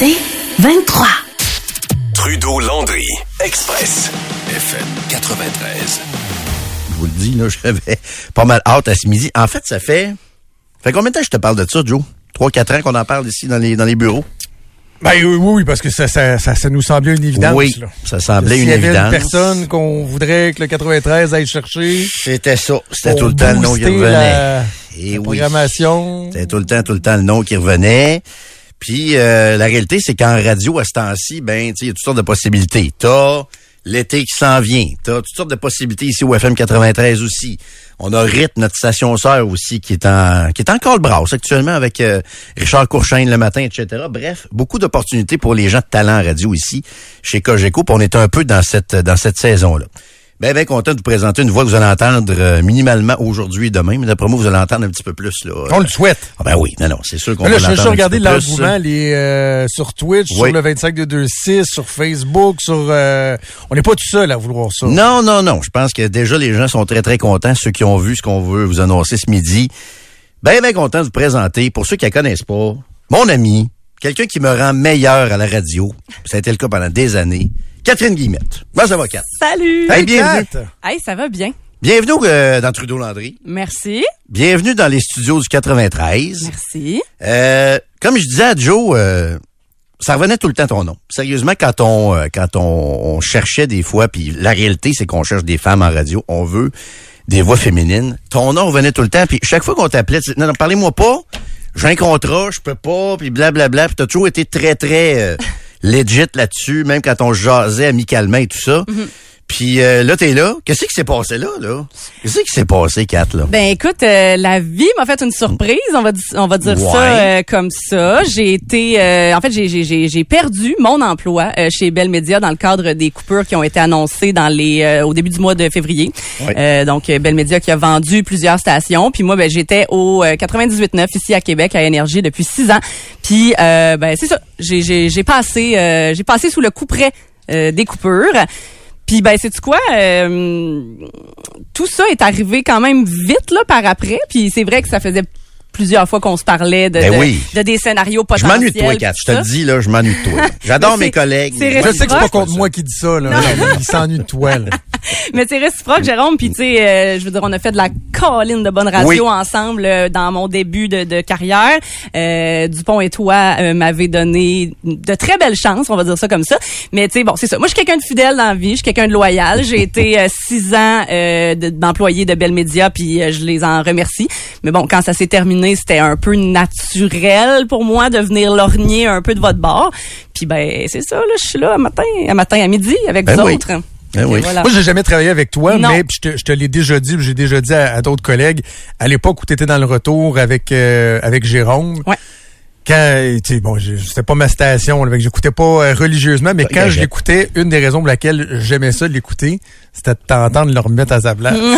C'est 23. Trudeau-Landry, Express, FM 93. Je vous le dis, là, j'avais pas mal hâte à ce midi. En fait, ça fait. fait combien de temps que je te parle de ça, Joe? Trois, quatre ans qu'on en parle ici dans les, dans les bureaux? Ben oui, oui, parce que ça, ça, ça, ça nous semblait une évidence. Oui, là. ça semblait une y avait évidence. une personne qu'on voudrait que le 93 aille chercher. C'était ça. C'était tout le temps le nom qui revenait. La, Eh la oui. programmation. C'était tout le temps, tout le temps le nom qui revenait. Puis euh, la réalité, c'est qu'en radio, à ce temps-ci, ben, il y a toutes sortes de possibilités. T'as l'été qui s'en vient. T'as toutes sortes de possibilités ici au FM 93 aussi. On a RIT, notre station sœur aussi, qui est en qui est encore le brasse actuellement avec euh, Richard Courchaine le matin, etc. Bref, beaucoup d'opportunités pour les gens de talent en radio ici, chez Cogeco. On est un peu dans cette dans cette saison-là. Ben, ben content de vous présenter une voix que vous allez entendre euh, minimalement aujourd'hui et demain, mais d'après moi, vous allez entendre un petit peu plus. Là, On le souhaite. ah ben oui, non, non, c'est sûr qu'on va là, je l'entendre suis regardé l'engouement les, euh, sur Twitch, Oui. sur le 25 de 26, sur Facebook, sur... euh, on n'est pas tout seul à vouloir ça. Non, non, non. Je pense que déjà, les gens sont très, très contents. Ceux qui ont vu ce qu'on veut vous annoncer ce midi. Ben, ben content de vous présenter. Pour ceux qui la connaissent pas, mon ami, quelqu'un qui me rend meilleur à la radio. Ça a été le cas pendant des années. Catherine Guillemette. Va, Kat. Salut! Hey, bienvenue. Hey, ça va bien? Bienvenue euh, dans Trudeau-Landry. Merci. Bienvenue dans les studios du 93. Merci. Euh, comme je disais à Joe, euh, ça revenait tout le temps ton nom. Sérieusement, quand on euh, quand on, on cherchait des fois, puis la réalité, c'est qu'on cherche des femmes en radio, on veut des voix féminines. Ton nom revenait tout le temps, puis chaque fois qu'on t'appelait, tu non, non, parlez-moi pas, j'ai un contrat, je peux pas, puis blablabla, puis t'as toujours été très, très euh, legit là-dessus, même quand on jasait amicalement et tout ça. Puis euh, là, t'es là. Qu'est-ce qui s'est passé là, là? Qu'est-ce qui s'est passé, Kat, là? Ben écoute, euh, la vie m'a fait une surprise, on va on va dire Ouais. ça euh, comme ça. J'ai été euh, en fait j'ai j'ai j'ai j'ai perdu mon emploi euh, chez Bell Media dans le cadre des coupures qui ont été annoncées dans les euh, au début du mois de février. Ouais. Euh, donc Bell Media qui a vendu plusieurs stations, puis moi ben j'étais au euh, 98.9 ici à Québec à Énergie depuis six ans. Puis euh, ben c'est ça, j'ai j'ai j'ai passé euh, j'ai passé sous le coup près euh, des coupures. Puis ben c'est quoi euh, tout ça est arrivé quand même vite là par après puis c'est vrai que ça faisait plusieurs fois qu'on se parlait de, Ben de, oui. de des scénarios Je potentiels. m'ennuie de toi, Kat. Je te le dis, là, je m'ennuie de toi. J'adore mes collègues. Je sais que c'est pas contre moi qui dit ça, là. Il s'ennuie de toi, là. Mais c'est réciproque, Jérôme. Puis tu sais, euh, je veux dire, on a fait de la colline de bonne radio Oui. ensemble euh, dans mon début de, de carrière. Euh, Dupont et toi euh, m'avez donné de très belles chances, on va dire ça comme ça. Mais tu sais, bon, c'est ça. Moi, je suis quelqu'un de fidèle dans la vie. Je suis quelqu'un de loyal. J'ai été euh, six ans euh, de- d'employé de Bell Media, puis euh, je les en remercie. Mais bon, quand ça s'est terminé, c'était un peu naturel pour moi de venir lorgner un peu de votre bord. Puis ben, c'est ça. Là, je suis là à matin, à matin à midi avec Ben vous oui. autres. Ben oui. Voilà. Moi, j'ai jamais travaillé avec toi, Non. mais je te, je te l'ai déjà dit, j'ai déjà dit à, à d'autres collègues, à l'époque où tu étais dans le retour avec euh, avec Jérôme. Ouais. Quand, tu sais, bon, c'était pas ma station, là, j'écoutais pas euh, religieusement, mais quand je l'écoutais, une des raisons pour laquelle j'aimais ça de l'écouter, c'était de t'entendre le remettre à sa place.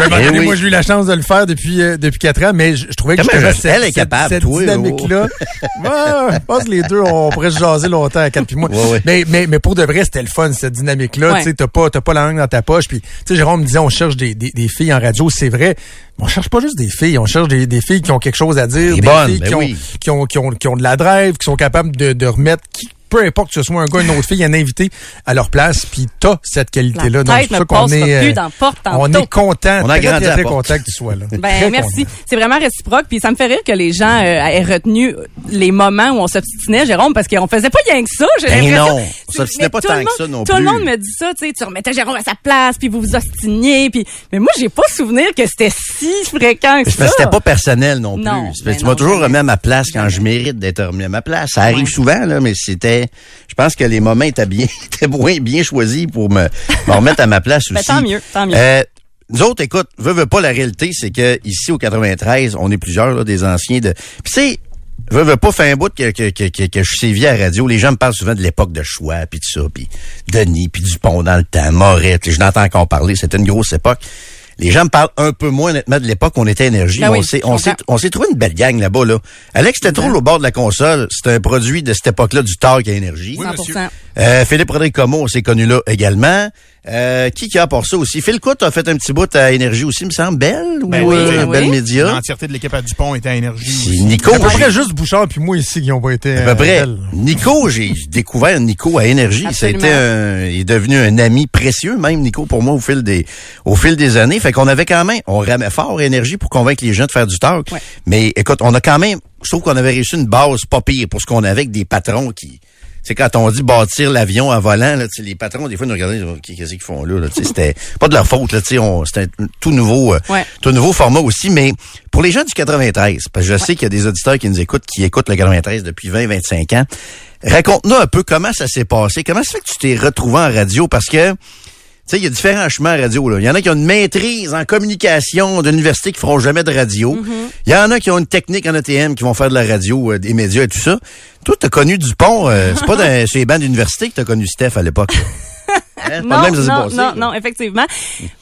Oui. Moi, j'ai eu la chance de le faire depuis euh, depuis quatre ans, mais je, je trouvais que Comment je- cette, est cette- capable, cette toi, oh? dynamique-là. Ouais, je pense que les deux, on pourrait se jaser longtemps à quatre puis moi. Ouais, ouais. Mais, mais, mais pour de vrai, c'était le fun, cette dynamique-là. Ouais. Tu sais, t'as pas, t'as pas la langue dans ta poche. Puis, tu sais, Jérôme me disait, on cherche des, des, des filles en radio, c'est vrai. Mais on cherche pas juste des filles, on cherche des, des filles qui ont quelque chose à dire, Des des bonnes, filles ben qui, ont, oui. qui, ont, qui, ont, qui ont de la drive, qui sont capables de, de remettre, qui, peu importe que ce soit un gars, une autre fille, un invité à leur place. Puis t'as cette qualité-là. La Donc, c'est ça qu'on est, plus euh, dans porte on est content, On a très, grandi très, à très porte. content que tu sois là. Ben Très merci. C'est vraiment réciproque. Puis ça me fait rire que les gens euh, aient retenu les moments où on s'obstinait, Jérôme, parce qu'on faisait pas rien que ça. J'ai Ben non, on s'obstinait pas tout tant que ça non Tout plus. le monde me dit ça, tu sais, tu remettais Jérôme à sa place, puis vous vous obstiniez, puis mais moi j'ai pas souvenir que c'était si fréquent que ça. c'était pas personnel non plus. Non, ben tu m'as toujours remis à ma place quand je mérite d'être remis à ma place. Ça arrive souvent, là, mais c'était. Je pense que les moments étaient bien, étaient bien, bien choisis pour me, me remettre à ma place Ben, aussi. tant mieux, tant mieux. Euh, nous autres, écoute, veux, veux pas, la réalité, c'est que ici au 93, on est plusieurs, là, des anciens de. Puis tu sais, veux, veux pas, fait un bout que, que, que, que, que je sévis à la radio. Les gens me parlent souvent de l'époque de choix, puis tout ça, puis Denis, puis Dupont dans le temps, Moret, je n'entends encore parler, c'était une grosse époque. Les gens me parlent un peu moins honnêtement de l'époque où on était énergie. Ben oui, on s'est, on s'est, on s'est trouvé une belle gang là-bas, là. Alex Tétrault, au bord de la console, c'est un produit de cette époque-là du Talk à énergie. Oui, monsieur. 100%. Euh, Philippe Rodrigue Como, on s'est connu là également. Euh, qui qui a pour ça aussi? Phil Coute a fait un petit bout à Énergie aussi, me semble. Belle Ben ou oui, euh, oui. Belle Média? L'entièreté de l'équipe à Dupont était à énergie. Nico. À peu j'ai- près juste Bouchard puis moi ici qui n'ont pas été. À peu euh, près. Nico, j'ai découvert Nico à Énergie. Absolument. Ça a été un, il est devenu un ami précieux, même Nico, pour moi, au fil des, au fil des années. Fait qu'on avait quand même, on ramait fort Énergie pour convaincre les gens de faire du talk. Ouais. Mais écoute, on a quand même, je trouve qu'on avait réussi une base pas pire pour ce qu'on avait avec des patrons qui, c'est quand on dit bâtir l'avion à volant, là, sais, les patrons, des fois, nous regardaient, qu'est-ce qu'ils font là, là sais, c'était pas de leur faute, là, sais, c'était un tout nouveau, euh, Ouais. tout nouveau format aussi, mais pour les gens du 93, parce que je sais qu'il y a des auditeurs qui nous écoutent, qui écoutent le 93 depuis 20, 25 ans, raconte-nous un peu comment ça s'est passé, comment ça fait que tu t'es retrouvé en radio, parce que, sais, il y a différents chemins à radio. Là. Il y en a qui ont une maîtrise en communication de l'université qui feront jamais de radio. Il y en a qui ont une technique en ATM qui vont faire de la radio, euh, des médias et tout ça. Toi, t'as connu Dupont. euh, c'est pas dans, sur les bancs d'université que t'as connu Steph à l'époque. Hein, Non, de même que ça s'est non, passé, non, non, effectivement.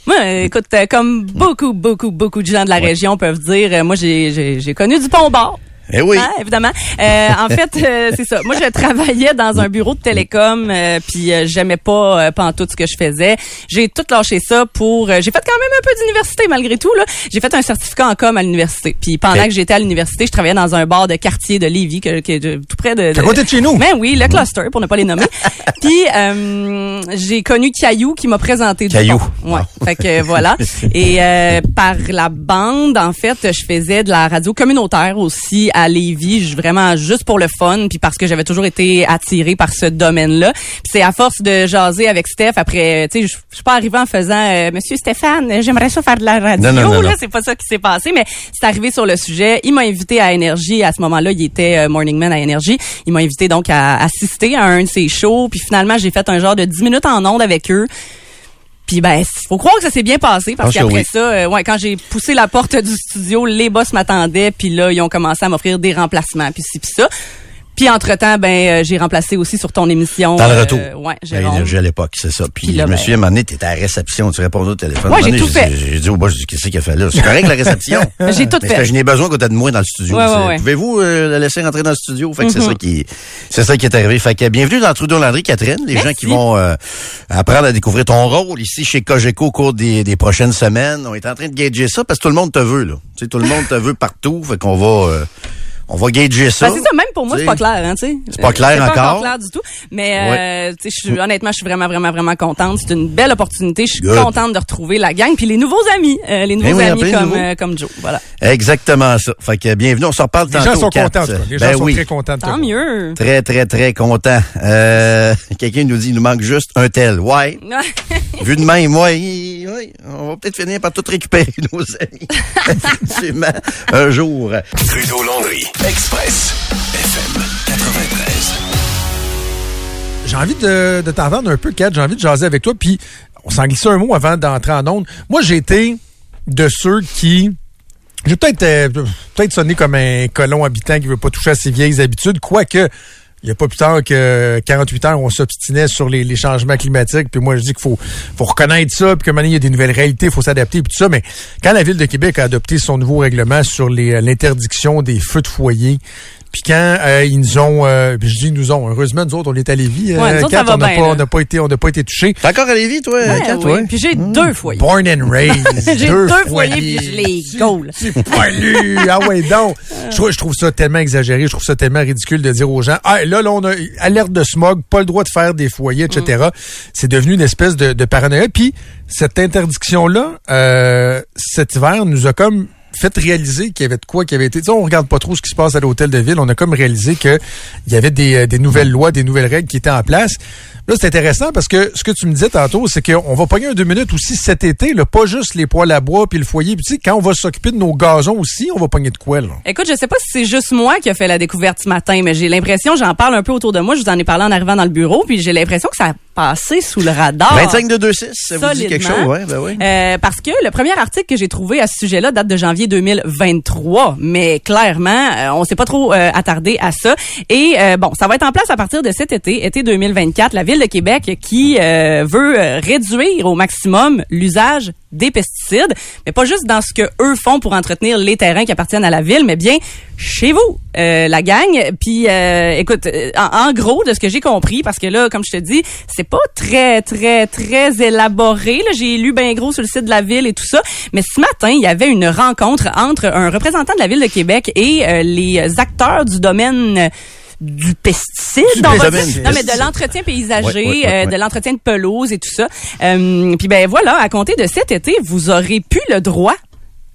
Moi, euh, écoute, euh, comme beaucoup, beaucoup, beaucoup de gens de la région peuvent dire, moi, j'ai, connu du pont bord. Eh oui. Hein, évidemment. Euh, en fait, euh, c'est ça. Moi, je travaillais dans un bureau de télécom, euh, puis euh, j'aimais pas euh, pantoute ce que je faisais. J'ai tout lâché ça pour. euh, j'ai fait quand même un peu d'université malgré tout. Là, j'ai fait un certificat en com à l'université. Puis pendant que j'étais à l'université, je travaillais dans un bar de quartier de Lévis, que, que- de- tout près de. À côté de chez nous. Ben oui, le cluster pour ne pas les nommer. Puis euh, j'ai connu Caillou qui m'a présenté Caillou. du. Ouais. Fait que voilà. Et euh, par la bande, en fait, je faisais de la radio communautaire aussi à Lévis, je- vraiment juste pour le fun, puis parce que j'avais toujours été attirée par ce domaine-là. Puis c'est à force de jaser avec Steph après, tu sais, je suis pas arrivée en faisant euh, Monsieur Stéphane, euh, j'aimerais ça faire de la radio. Non, non, non, là, c'est pas ça qui s'est passé, mais c'est arrivé sur le sujet. Il m'a invité à Énergie. À ce moment-là, il était euh, Morning Man à Énergie. Il m'a invité donc à assister à un de ses shows. Puis finalement, j'ai fait un genre de 10 minutes en ondes avec eux. Puis ben, faut croire que ça s'est bien passé parce que qu'après oui. ça, euh, ouais, quand j'ai poussé la porte du studio, les boss m'attendaient. Puis là, ils ont commencé à m'offrir des remplacements. Puis ci, puis ça. Puis entre-temps, ben, euh, j'ai remplacé aussi sur ton émission. Dans le euh, retour. ouais, Jérôme. Énergie à l'époque, c'est ça. Puis, Puis là, je me ben- moment donné, t'étais à la réception, tu répondais au téléphone. Ouais, j'ai tout fait. J'ai dit au boss, j'ai dit, qu'est-ce qu'il a fait là? C'est correct la réception. J'ai tout Mais fait. que Je n'ai besoin qu'on t'ait de moi dans le studio. Ouais, ouais, ouais. Pouvez-vous euh, la laisser rentrer dans le studio? Fait que c'est Mhm. ça qui, c'est ça qui est arrivé. Fait que bienvenue dans Trudeau Landry, Catherine. Les gens qui vont euh, apprendre à découvrir ton rôle ici chez Cogeco au cours des, des prochaines semaines. On est en train de gager ça parce que tout le monde te veut, là. Tu sais, tout le monde te veut partout. Fait qu'on va, euh, on va gager ça. Ben, c'est ça, même pour moi, c'est pas clair, hein, tu sais. C'est pas clair C'est pas encore. clair du tout. Mais, euh, tu sais, je suis- honnêtement, je suis vraiment, vraiment, vraiment contente. C'est une belle opportunité. Je suis contente de retrouver la gang. Puis les nouveaux amis, euh, les nouveaux Eh oui, amis comme, nouveaux. euh, comme Joe. Voilà. Exactement ça. Fait que bienvenue. On s'en reparle Les tantôt. gens sont contents. Les gens Ben sont oui. très contents Tant mieux. Très, très, très content. Euh, Quelqu'un nous dit, il nous manque juste un tel. Ouais. Vu de même, ouais, il- ouais, on va peut-être finir par tout récupérer nos amis. Effectivement, un jour. Trudeau Landry, Express, FM 93. J'ai envie de, de t'entendre un peu, Kat. J'ai envie de jaser avec toi. Puis, on s'en glisse un mot avant d'entrer en onde. Moi, j'ai été de ceux qui... J'ai peut-être euh, sonné comme un colon habitant qui veut pas toucher à ses vieilles habitudes, quoique il n'y a pas plus tard que 48 heures, on s'obstinait sur les, changements climatiques. Puis moi, je dis qu'il faut, faut reconnaître ça, puis moment donné, il y a des nouvelles réalités, il faut s'adapter, puis tout ça. Mais quand la Ville de Québec a adopté son nouveau règlement sur l'interdiction des feux de foyer, puis quand euh, ils nous ont, euh, je dis nous ont, heureusement, nous autres, on est à Lévis. Ouais, nous autres, Kat, ça va on n'a bien, pas, là. on n'a pas été, on n'a pas été touchés. T'es encore à Lévis, toi, Ouais, Kat, oui. ouais? Puis j'ai deux foyers. Born and raised. J'ai deux foyers, puis je les gaule. C'est poilu. Ah ouais, donc. Je trouve, je trouve ça tellement exagéré. Je trouve ça tellement ridicule de dire aux gens, ah, là, là, on a alerte de smog, pas le droit de faire des foyers, etc. C'est devenu une espèce de, de paranoïa. Puis, cette interdiction-là, euh, cet hiver, nous a comme fait réaliser qu'il y avait de quoi qui avait été. Tu on regarde pas trop ce qui se passe à l'hôtel de ville. On a comme réalisé que il y avait des, euh, des nouvelles lois, des nouvelles règles qui étaient en place. Là, c'est intéressant parce que ce que tu me disais tantôt, c'est qu'on va pogner un deux minutes aussi cet été, là, pas juste les poêles à bois puis le foyer. Puis tu quand on va s'occuper de nos gazons aussi, on va pogner de quoi, là? Écoute, je sais pas si c'est juste moi qui a fait la découverte ce matin, mais j'ai l'impression, j'en parle un peu autour de moi, je vous en ai parlé en arrivant dans le bureau, puis j'ai l'impression que ça passé sous le radar. 25 de 2-6, ça vous dit quelque chose? Ouais, ben oui. Euh, parce que le premier article que j'ai trouvé à ce sujet-là date de janvier 2023, mais clairement, euh, on s'est pas trop euh, attardé à ça. Et euh, bon, ça va être en place à partir de cet été, été 2024, la ville de Québec qui euh, veut réduire au maximum l'usage des pesticides, mais pas juste dans ce que eux font pour entretenir les terrains qui appartiennent à la ville, mais bien chez vous, euh, la gang. Puis, euh, écoute, euh, en, gros, de ce que j'ai compris, parce que là, comme je te dis, c'est pas très, très, très élaboré. Là, j'ai lu bien gros sur le site de la ville et tout ça. Mais ce matin, il y avait une rencontre entre un représentant de la ville de Québec et euh, les acteurs du domaine du pesticide, Du on va dire. non mais de l'entretien paysager, euh, de l'entretien de pelouse et tout ça. Euh, Puis ben voilà, à compter de cet été, vous aurez plus le droit,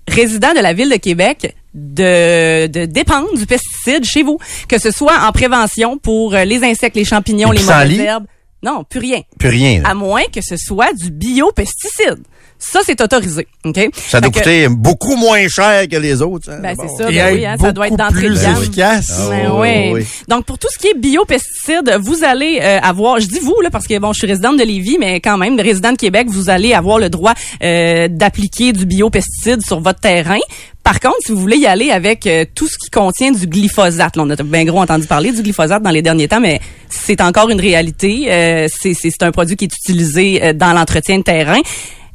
résident de la ville de Québec, de, de dépendre du pesticide chez vous, que ce soit en prévention pour euh, les insectes, les champignons, Les les mauvaises herbes. Non, plus rien. Plus rien. là. À moins que ce soit du biopesticide. Ça, c'est autorisé. OK? Ça doit Fait que- coûter beaucoup moins cher que les autres. hein, Ben, c'est ça. Et ben oui, hein, ça doit être beaucoup d'entrée de plus gamme. efficace. Ah Ben oui, oui. oui, oui. Donc pour tout ce qui est biopesticides, vous allez euh, avoir, je dis vous là parce que bon, je suis résidente de Lévis, mais quand même, résident de Québec, vous allez avoir le droit euh, d'appliquer du biopesticide sur votre terrain. Par contre, si vous voulez y aller avec euh, tout ce qui contient du glyphosate, là, on a bien gros entendu parler du glyphosate dans les derniers temps, mais c'est encore une réalité. Euh, c'est un produit qui est utilisé euh, dans l'entretien de terrain.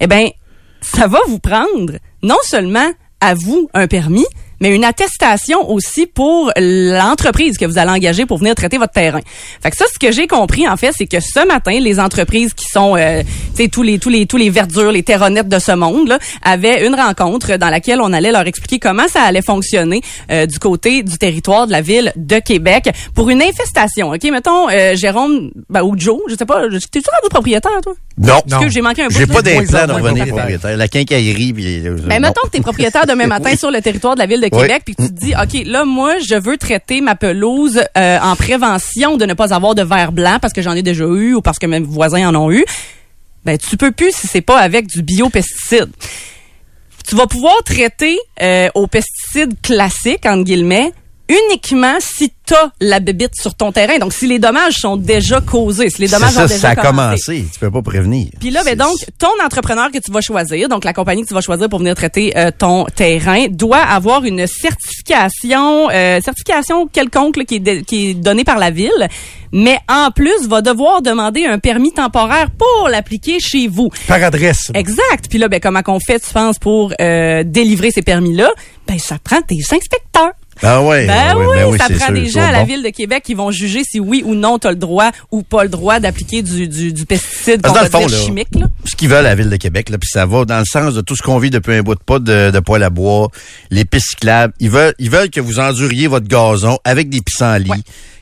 Eh ben, ça va vous prendre non seulement à vous un permis, mais une attestation aussi pour l'entreprise que vous allez engager pour venir traiter votre terrain. Fait que ça, ce que j'ai compris en fait, c'est que ce matin, les entreprises qui sont, euh, tu sais, tous les tous les tous les verdures, les terronettes de ce monde, là, avaient une rencontre dans laquelle on allait leur expliquer comment ça allait fonctionner euh, du côté du territoire de la ville de Québec pour une infestation. Ok, mettons euh, Jérôme ben, ou Joe, je sais pas, t'es-tu rendu propriétaire toi? Non. Parce que j'ai manqué un. J'ai pas d'implant de revenir propriétaire. La quincaillerie, puis... euh, Ben, mettons que tu es propriétaire demain matin sur le territoire de la ville de Québec, puis tu te dis, OK, là, moi, je veux traiter ma pelouse euh, en prévention de ne pas avoir de verre blanc parce que j'en ai déjà eu ou parce que mes voisins en ont eu. Ben, tu peux plus si c'est pas avec du biopesticide. Tu vas pouvoir traiter euh, aux pesticides classiques, entre guillemets, uniquement si tu as la bébite sur ton terrain. Donc, si les dommages sont déjà causés, si les dommages ça, ont déjà ça a commencé. commencé. Tu peux pas prévenir. Puis là, ben donc, ton entrepreneur que tu vas choisir, donc la compagnie que tu vas choisir pour venir traiter euh, ton terrain, doit avoir une certification, euh, certification quelconque là, qui, est de- qui est donnée par la ville, mais en plus va devoir demander un permis temporaire pour l'appliquer chez vous. Par adresse. Exact. Puis là, ben comment qu'on fait, tu penses, pour euh, délivrer ces permis-là? Ben ça prend des inspecteurs. Ah. Ben ouais, oui, ben oui, ça prend sûr, des gens à la bon. ville de Québec qui vont juger si oui ou non tu as le droit ou pas le droit d'appliquer du, du, du pesticide qu'on va fond, dire chimique. Là. ce qu'ils veulent à la ville de Québec, là, puis ça va dans le sens de tout ce qu'on vit depuis un bout de pas de, de poêle à bois, les pistes cyclables. Ils veulent, ils veulent que vous enduriez votre gazon avec des pissenlits, Ouais.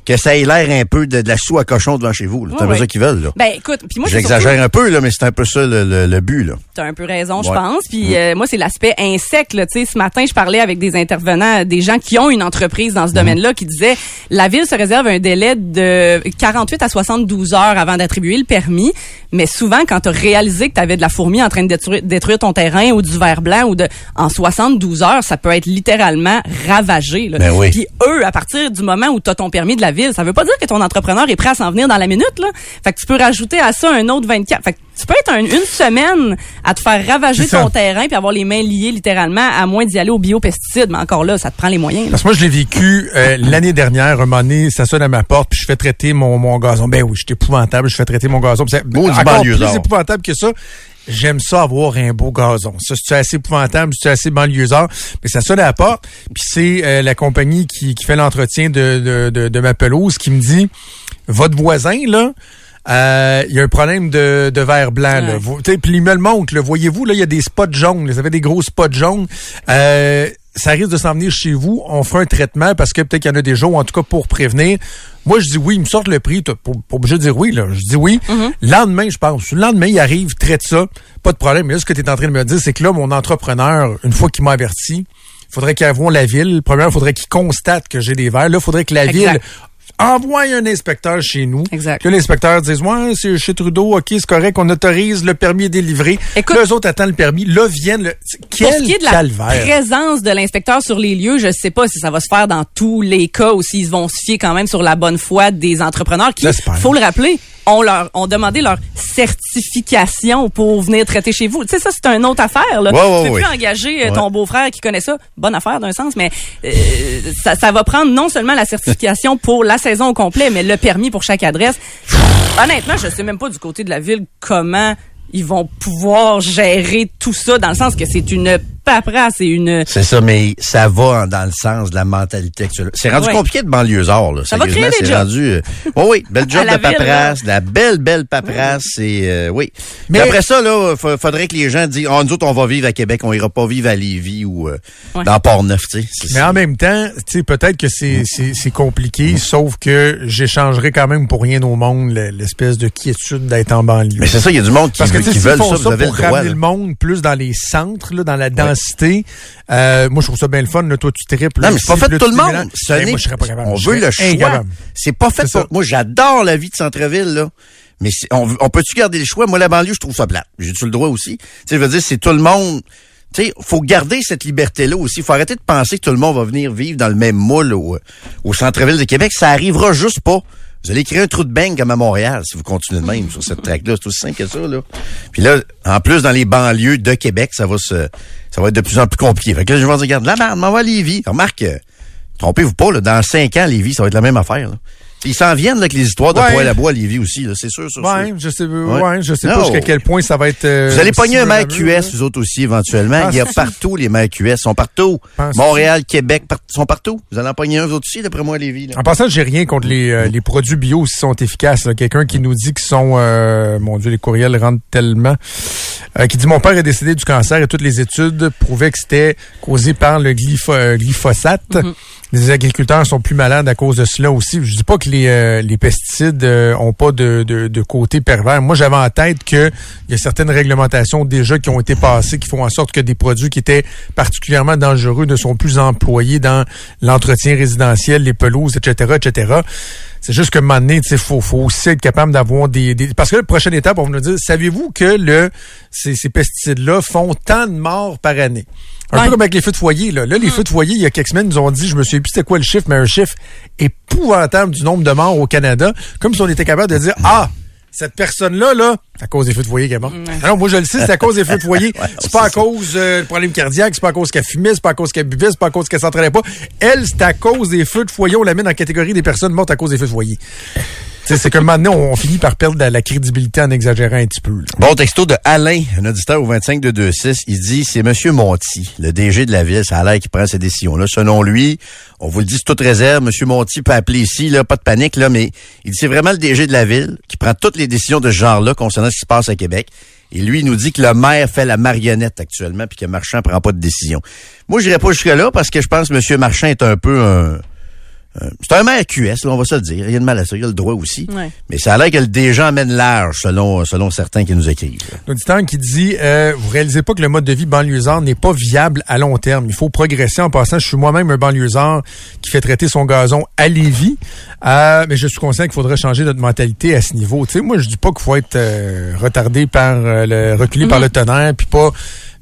Que ça ait l'air un peu de, de la soie à cochon devant chez vous. C'est ouais. ça qu'ils veulent. Là. Ben écoute, puis moi surtout- J'exagère un peu, là, mais c'est un peu ça le, le, le but. Là. T'as un peu raison, je pense. Puis euh, moi, c'est l'aspect insecte. Là. Tu sais, Ce matin, je parlais avec des intervenants, des gens qui ont une entreprise dans ce Mhm. domaine-là, qui disaient la ville se réserve un délai de 48 à 72 heures avant d'attribuer le permis. Mais souvent, quand tu as réalisé que tu avais de la fourmi en train de détruire, détruire ton terrain ou du verre blanc ou de en 72 heures, ça peut être littéralement ravagé. Là. Ben oui. Puis eux, à partir du moment où tu as ton permis de la ville, ça veut pas dire que ton entrepreneur est prêt à s'en venir dans la minute. Là. Fait que tu peux rajouter à ça un autre 24. Fait que tu peux être un- une semaine à te faire ravager ton terrain puis avoir les mains liées littéralement, à moins d'y aller au biopesticide. Mais encore là, ça te prend les moyens. là. Parce que moi, je l'ai vécu euh, l'année dernière. Un moment donné, ça sonne à ma porte, puis je fais traiter mon, mon gazon. Ben oui, j'étais épouvantable. Je fais traiter mon gazon. C'est encore plus épouvantable que ça. J'aime ça avoir un beau gazon. Ça, c'est assez épouvantable, c'est assez banlieusard? Mais ça sonne à la porte. Puis c'est euh, la compagnie qui, qui fait l'entretien de, de, de, de ma pelouse qui me dit, votre voisin, là, euh, il y a un problème de, de verre blanc. Là. Ouais. Puis il me le montre. Voyez-vous, là, il y a des spots jaunes. là. Ça fait des gros spots jaunes. Euh, ça risque de s'en venir chez vous. On fera un traitement parce que peut-être qu'il y en a déjà, ou en tout cas pour prévenir. Moi, je dis oui, ils me sortent le prix. T'as pas obligé de dire oui, là. Je dis oui. Lendemain, je pense. Le lendemain, il arrive, traite ça. Pas de problème. Mais là, ce que tu es en train de me dire, c'est que là, mon entrepreneur, une fois qu'il m'a averti, il faudrait qu'il avoue la ville. Premièrement, il faudrait qu'il constate que j'ai des verres. Là, il faudrait que la Exact. ville envoie un inspecteur chez nous. Exact. Que l'inspecteur dise, ouais, c'est chez Trudeau, ok, c'est correct, on autorise, le permis est délivré. Écoute- eux autres attendent le permis. Là, viennent le... Quel Pour ce qui est de la calvaire. présence de l'inspecteur sur les lieux, je sais pas si ça va se faire dans tous les cas ou s'ils vont se fier quand même sur la bonne foi des entrepreneurs qui, faut le rappeler, ont leur ont demandé leur certification pour venir traiter chez vous. Tu sais ça c'est une autre affaire là. Ouais, ouais, tu peux ouais. plus engager euh, ton beau-frère qui connaît ça, bonne affaire d'un sens mais euh, ça, ça va prendre non seulement la certification pour la saison au complet mais le permis pour chaque adresse. Honnêtement, je sais même pas du côté de la ville comment ils vont pouvoir gérer tout ça dans le sens que c'est une paperasse et une C'est ça, mais ça va dans le sens de la mentalité actuelle. C'est rendu Ouais. compliqué de banlieusard, là. Ça va Sérieusement, créer des c'est jobs. rendu. euh, oh oui, bel job de paperasse, de la belle, belle paperasse, et euh, oui. Mais après ça, là, fa- faudrait que les gens disent, oh, nous autres, on va vivre à Québec, on ira pas vivre à Lévis ou euh, Ouais. dans Port-Neuf, tu sais. Mais en même temps, tu sais, peut-être que c'est, c'est, c'est compliqué, sauf que j'échangerai quand même pour rien au monde le- l'espèce de quiétude d'être en banlieue. Mais c'est ça, il y a du monde qui, Parce que qui veulent ça, ça vous avez pour le droit. ramener là. le monde plus dans les centres, là, dans la densité, euh, moi je trouve ça bien le fun. Là, toi tu triples. Non, mais c'est pas fait pour tout le monde. Ce Ben, n'est- moi, je serais pas capable. On veut le choix. C'est pas fait pour. Moi, j'adore la vie de centre-ville, là. Mais on, on peut-tu garder le choix? Moi, la banlieue, je trouve ça plate. J'ai-tu le droit aussi? Tu sais, je veux dire, c'est tout le monde. Tu sais, faut garder cette liberté-là aussi. Faut arrêter de penser que tout le monde va venir vivre dans le même moule au, au centre-ville de Québec. Ça arrivera juste pas. Vous allez créer un trou de bain comme à Montréal si vous continuez de même sur cette traque-là. C'est aussi simple que ça, là. Puis là, en plus, dans les banlieues de Québec, ça va se, ça va être de plus en plus compliqué. Fait que là, je vais dire, regarde, la merde, m'en va à Lévis. Remarque, euh, trompez-vous pas, là, dans cinq ans, Lévis, ça va être la même affaire, là. Ils s'en viennent, là, avec les histoires de Ouais. poêle à bois à Lévis aussi, là. C'est sûr, sûr, Ouais, sûr. je sais, Ouais. ouais. je sais pas jusqu'à quel point ça va être. euh, Vous allez pogner un maire. QS, vous autres aussi, éventuellement. Ah, Il y a partout les maires QS. Ils sont partout. Penses-tu? Montréal, Québec, par- sont partout. Vous allez en pogner un, vous autres aussi, d'après moi, à Lévis, là. En passant, j'ai rien contre les, euh, les produits bio s'ils sont efficaces. là. Quelqu'un qui nous dit qu'ils sont, euh, mon Dieu, les courriels rentrent tellement, euh, qui dit mon père est décédé du cancer et toutes les études prouvaient que c'était causé par le glypho- euh, glyphosate. Les agriculteurs sont plus malades à cause de cela aussi. Je dis pas que les, euh, les pesticides euh, ont pas de, de, de côté pervers. Moi, j'avais en tête que il y a certaines réglementations déjà qui ont été passées qui font en sorte que des produits qui étaient particulièrement dangereux ne sont plus employés dans l'entretien résidentiel, les pelouses, etc., etc. C'est juste que moment donné, sais, faut, faut aussi être capable d'avoir des, des- Parce que la prochaine étape, on va nous dire, savez-vous que le ces, ces pesticides-là font tant de morts par année? Un Ouais. peu comme avec les feux de foyer. Là, là les feux de foyer, il y a quelques semaines, nous ont dit, je me souviens plus c'était quoi le chiffre, mais un chiffre épouvantable du nombre de morts au Canada, comme si on était capable de dire, ah, cette personne-là, là, c'est à cause des feux de foyer qu'elle est morte. Alors, moi, je le sais, c'est à cause des feux de foyer. c'est pas à cause euh, de problème cardiaque, c'est pas à cause qu'elle fumait, c'est pas à cause qu'elle buvait, c'est pas à cause qu'elle s'entraînait pas. Elle, c'est à cause des feux de foyer. On la met dans la catégorie des personnes mortes à cause des feux de foyer. C'est que maintenant, on, finit par perdre la, crédibilité en exagérant un petit peu. Bon, texto de Alain, un auditeur au 25 de 26. Il dit, c'est Monsieur Monti, le DG de la ville. Ça a qui prend ces décisions-là. Selon lui, on vous le dit, c'est toute réserve. Monsieur Monti peut appeler ici, là, pas de panique, là, mais il dit, c'est vraiment le DG de la ville qui prend toutes les décisions de ce genre-là concernant ce qui se passe à Québec. Et lui, il nous dit que le maire fait la marionnette actuellement puis que Marchand prend pas de décision. Moi, je dirais pas jusque-là parce que je pense que Monsieur Marchand est un peu un... un- C'est un maire QS, là, on va se le dire. Il y a de mal à ça. Il a le droit aussi. Ouais. Mais ça a l'air que le DG emmène large, selon, selon certains qui nous écrivent. L'auditeur qui dit euh, Vous réalisez pas que le mode de vie banlieusard n'est pas viable à long terme. Il faut progresser. En passant, je suis moi-même un banlieusard qui fait traiter son gazon à Lévis. Euh, mais je suis conscient qu'il faudrait changer notre mentalité à ce niveau. Tu sais, moi, je dis pas qu'il faut être euh, retardé par euh, le reculé par le tonnerre, puis pas.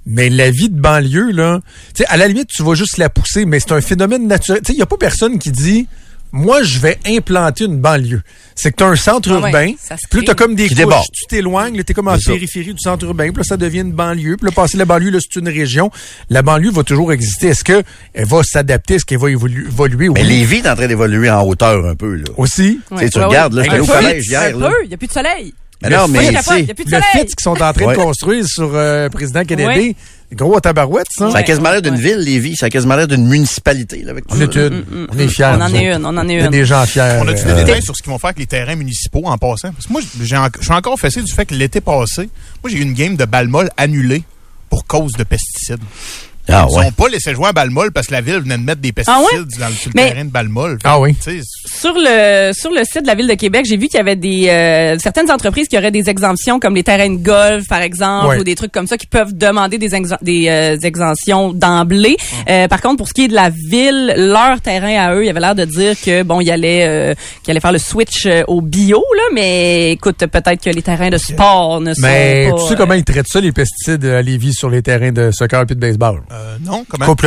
Mais la vie de banlieue, là, tu sais, à la limite, tu vas juste la pousser, mais c'est un phénomène naturel. Tu sais, il n'y a pas personne qui dit Moi, je vais implanter une banlieue. C'est que tu as un centre Ah ouais, urbain, se puis comme des couches. déborde. Tu t'éloignes, là, t'es comme en périphérie du centre urbain, puis là, ça devient une banlieue. Puis là, passer la banlieue, là, c'est une région. La banlieue va toujours exister. Est-ce que elle va s'adapter? Est-ce qu'elle va évolu- évoluer? Mais Oui. Lévis est en train d'évoluer en hauteur un peu, là. Aussi. Tu sais, tu Ouais, regardes, ouais. là, j'étais Un au collège hier, Un là. peu, il n'y a plus de soleil. Mais Le non, mais, a de Le fit qu'ils sont en train Ouais. de construire sur euh, président Kennedy, Ouais. gros à tabarouette, ça. ça a quasiment l'air d'une Ouais. ville, Lévis. Ça a quasiment l'air d'une municipalité, là, avec On est une. On est fiers. On en est une, on en est a une. des gens fiers. On a-tu euh, des détails sur ce qu'ils vont faire avec les terrains municipaux en passant? Parce que moi, je suis encore fessé du fait que l'été passé, moi, j'ai eu une game de balle molle annulée pour cause de pesticides. Ah, Ils ouais. n'ont pas laissé jouer à balle molle parce que la ville venait de mettre des pesticides Ah ouais? dans le, sur le Mais- terrain de balle molle. Ah oui. Tu sais, Sur le sur le site de la ville de Québec, j'ai vu qu'il y avait des euh, certaines entreprises qui auraient des exemptions comme les terrains de golf par exemple Ouais. ou des trucs comme ça qui peuvent demander des exen- des euh, exemptions d'emblée. Euh, par contre pour ce qui est de la ville, leur terrain à eux, il y avait l'air de dire que bon, il allait euh, qu'il allait faire le switch euh, au bio là, mais écoute, peut-être que les terrains de sport ne sont Mais pas tu sais comment ils traitent ça, les pesticides à Lévis sur les terrains de soccer et de baseball? Euh, non, comment? Coupe.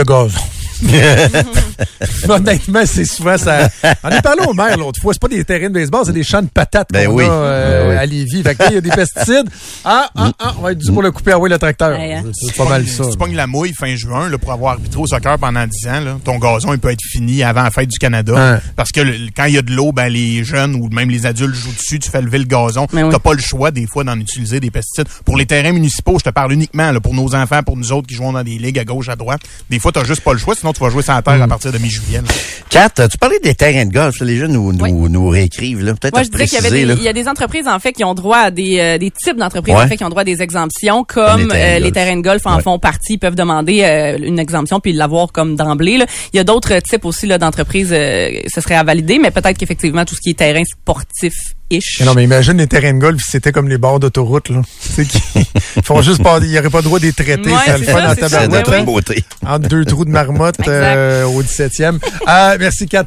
Honnêtement, c'est souvent ça. On est parlé au maire l'autre fois. C'est pas des terrains de baseball, c'est des champs de patates Ben qu'on oui. a euh, Ben oui. à Lévis. Fait il y a des pesticides. Ah, ah, ah, on va être dû pour le couper à oui, le tracteur. Ouais, hein. C'est pas mal ça. Si tu pognes la mouille fin juin là, pour avoir arbitré au soccer pendant 10 ans, là, ton gazon il peut être fini avant la fête du Canada. Parce que le- quand il y a de l'eau, ben, les jeunes ou même les adultes jouent dessus, tu fais lever le gazon. Oui. T'as pas le choix des fois d'en utiliser des pesticides. Pour les terrains municipaux, je te parle uniquement là, pour nos enfants, pour nous autres qui jouons dans des ligues à gauche, à droite. Des fois, t'as juste pas le choix, sinon tu vas jouer sans terre Mm. à partir de mi-juillet. là. Kat, tu parlais des terrains de golf. là, Les gens nous, nous, Oui. nous réécrivent. là. Peut-être Moi, je dirais qu'il y avait préciser, des, là. il y a des entreprises en fait qui ont droit à des, euh, des types d'entreprises Ouais. en fait qui ont droit à des exemptions, comme Les terrains de euh, les golf. terrains de golf en Ouais. font partie, ils peuvent demander euh, une exemption puis l'avoir comme d'emblée. là. Il y a d'autres types aussi là d'entreprises, euh, ce serait à valider, mais peut-être qu'effectivement tout ce qui est terrain sportif ish. Mais non, mais imagine les terrains de golf c'était comme les bords d'autoroute, là. C'est qu'ils ils font juste pas, il y aurait pas le droit d'y traiter. Ouais, ça le c'est fun ça, en c'est C'est tabarouette, ouais, hein. beauté. Entre deux trous de marmotte euh, au 17e. Ah, merci, Kat.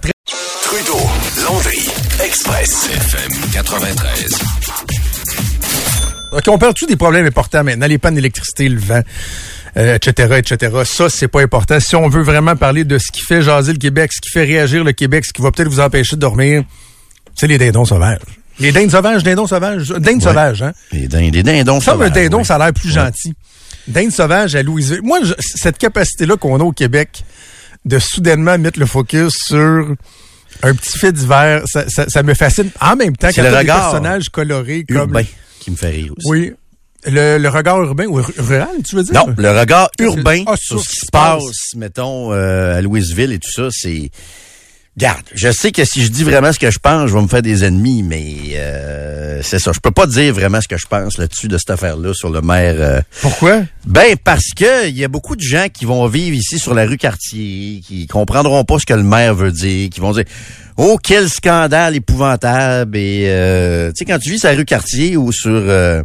Trudeau, Landry, Express, FM 93. OK, on parle-tu des problèmes importants maintenant? Les pannes d'électricité, le vent, euh, etc., etc. Ça, c'est pas important. Si on veut vraiment parler de ce qui fait jaser le Québec, ce qui fait réagir le Québec, ce qui va peut-être vous empêcher de dormir, c'est les dindons sauvages. Les dindes sauvages, dindons sauvages, dindes sauvages, hein? Les, din- les dindons Ça, un sauvages, dindon, oui. ça a l'air plus gentil. Dinde sauvage à Louisville. Moi, je- cette capacité-là qu'on a au Québec de soudainement mettre le focus sur un petit fait d'hiver, ça, ça, ça me fascine. En même temps, quand le t'as des regard personnages colorés comme... Urbain qui me fait rire aussi. Oui. Le, le regard urbain ou ru- rural, tu veux dire? Non, le regard urbain Ah, sur sur ce qui se passe, mettons, euh, à Louisville et tout ça, c'est... Garde, je sais que si je dis vraiment ce que je pense, je vais me faire des ennemis, mais euh, c'est ça. Je peux pas dire vraiment ce que je pense là-dessus de cette affaire-là sur le maire. euh, Pourquoi? Ben parce que il y a beaucoup de gens qui vont vivre ici sur la rue Cartier, qui comprendront pas ce que le maire veut dire, qui vont dire oh quel scandale épouvantable et euh, tu sais quand tu vis sur la rue Cartier ou sur euh,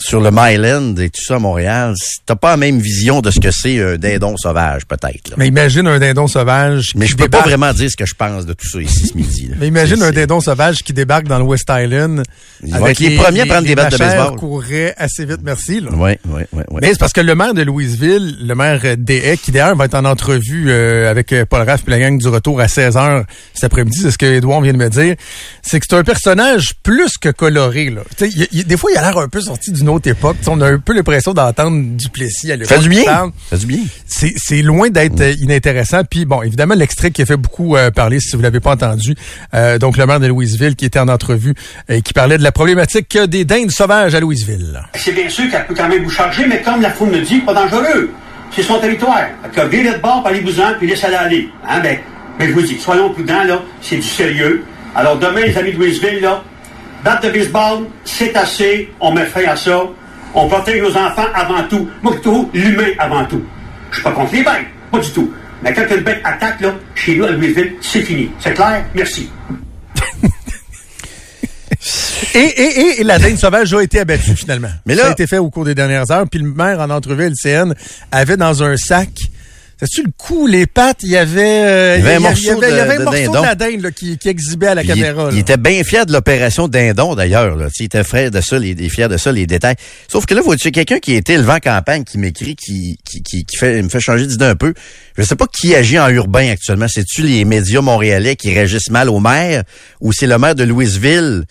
sur le Myland et tout ça à Montréal, t'as pas la même vision de ce que c'est un dindon sauvage peut-être. Mais imagine un dindon sauvage. Mais je peux pas débarque- vraiment dire ce que je pense de tout ça ici ce midi. là. Mais imagine un dindon sauvage qui débarque dans le West Island. Ils vont être les premiers à prendre des battes de baseball. courraient assez vite, merci. Là. Ouais, ouais, ouais, ouais. Mais c'est parce que le maire de Louisville, le maire euh, Deshaies, qui d'ailleurs va être en entrevue euh, avec euh, Paul Raff et la gang du retour à 16h cet après-midi, c'est ce que Edouard vient de me dire, c'est que c'est un personnage plus que coloré. Là. Il- il- des fois, il a l'air un peu sorti d'une autre époque. On a un peu l'impression d'entendre Duplessis à l'époque. Fait du bien. Fait du bien. C'est, c'est loin d'être euh, inintéressant. Puis bon, évidemment, l'extrait qui a fait beaucoup euh, parler, si vous l'avez pas entendu, euh, donc le maire de Louisville qui était en entrevue et qui parlait de la problématique des dindes sauvages à Louisville. C'est bien sûr qu'elle peut quand même vous charger, mais comme la foule me dit, pas dangereux. C'est son territoire. Fait que virez de bord, parlez-vous-en, puis laissez-la aller. Hein, ben, ben, je vous dis, soyons prudents, là, c'est du sérieux. Alors demain, les amis de Louisville, là, batte de baseball, c'est assez, on met fin à ça. On protège nos enfants avant tout. Moi, je trouve l'humain avant tout. Je suis pas contre les bêtes, pas du tout. Mais quand une bête attaque, là, chez nous, à Louisville, c'est fini. C'est clair? Merci. Et, et, et, et la dinde sauvage a été abattue finalement. Mais là- ça a été fait au cours des dernières heures. Puis le maire en entrevue LCN avait dans un sac. Sais-tu le cou, les pattes, il y avait, euh, Il y avait un morceau avait, il y avait de- la dinde là, qui, qui exhibait à la Puis caméra. Il, était bien fier de l'opération Dindon, d'ailleurs. Il était fier de ça, les, fier de ça, les détails. Sauf que là, vois-tu, quelqu'un qui été élevé en campagne, qui m'écrit, qui, qui, qui, qui fait, me fait changer d'idée un peu. Je sais pas qui agit en urbain actuellement. C'est-tu les médias montréalais qui réagissent mal au maire ou c'est le maire de Louisville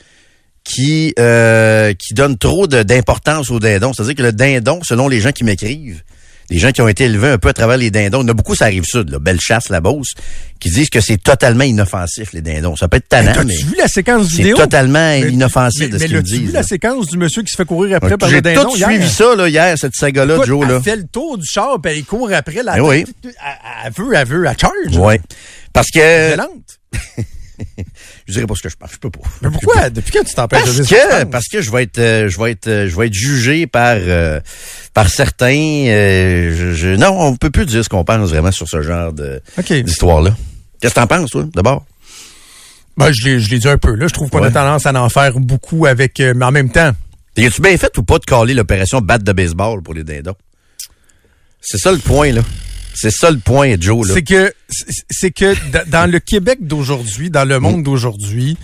qui, euh, qui donne trop d'importance au dindon? C'est-à-dire que le dindon, selon les gens qui m'écrivent, les gens qui ont été élevés un peu à travers les dindons, il y en a beaucoup, ça arrive sud, là, Bellechasse, la Beauce, qui disent que c'est totalement inoffensif, les dindons. Ça peut être tannant, mais... Vu la séquence C'est vidéo? totalement Mais- inoffensif mais, de ce mais qu'ils me l'as-tu vu la séquence du monsieur qui se fait courir après par J'ai le dindon tout suivi ça là, hier, cette saga-là, Joe. Elle Là. fait le tour du char, puis elle court après la oui. Elle, elle veut, elle veut, elle charge. Ouais. Parce que... Je dirais pas ce que je pense, je peux pas. Mais pourquoi? Depuis quand tu t'empêches de dire que parce que je vais être, euh, je vais être, euh, je vais être jugé par, euh, par certains. je, je- non, on peut plus dire ce qu'on pense vraiment sur ce genre de OK. d'histoire-là. Qu'est-ce que t'en penses, toi, d'abord? Ben, je l'ai, je l'ai dit un peu, là. Je trouve qu'on Ouais. a tendance à en faire beaucoup avec, mais en même temps. Et as-tu bien fait ou pas de caler l'opération batte de baseball pour les dindons? C'est ça le point, là. C'est ça le point, Joe. C'est que, c'est- que dans le Québec d'aujourd'hui, dans le monde d'aujourd'hui,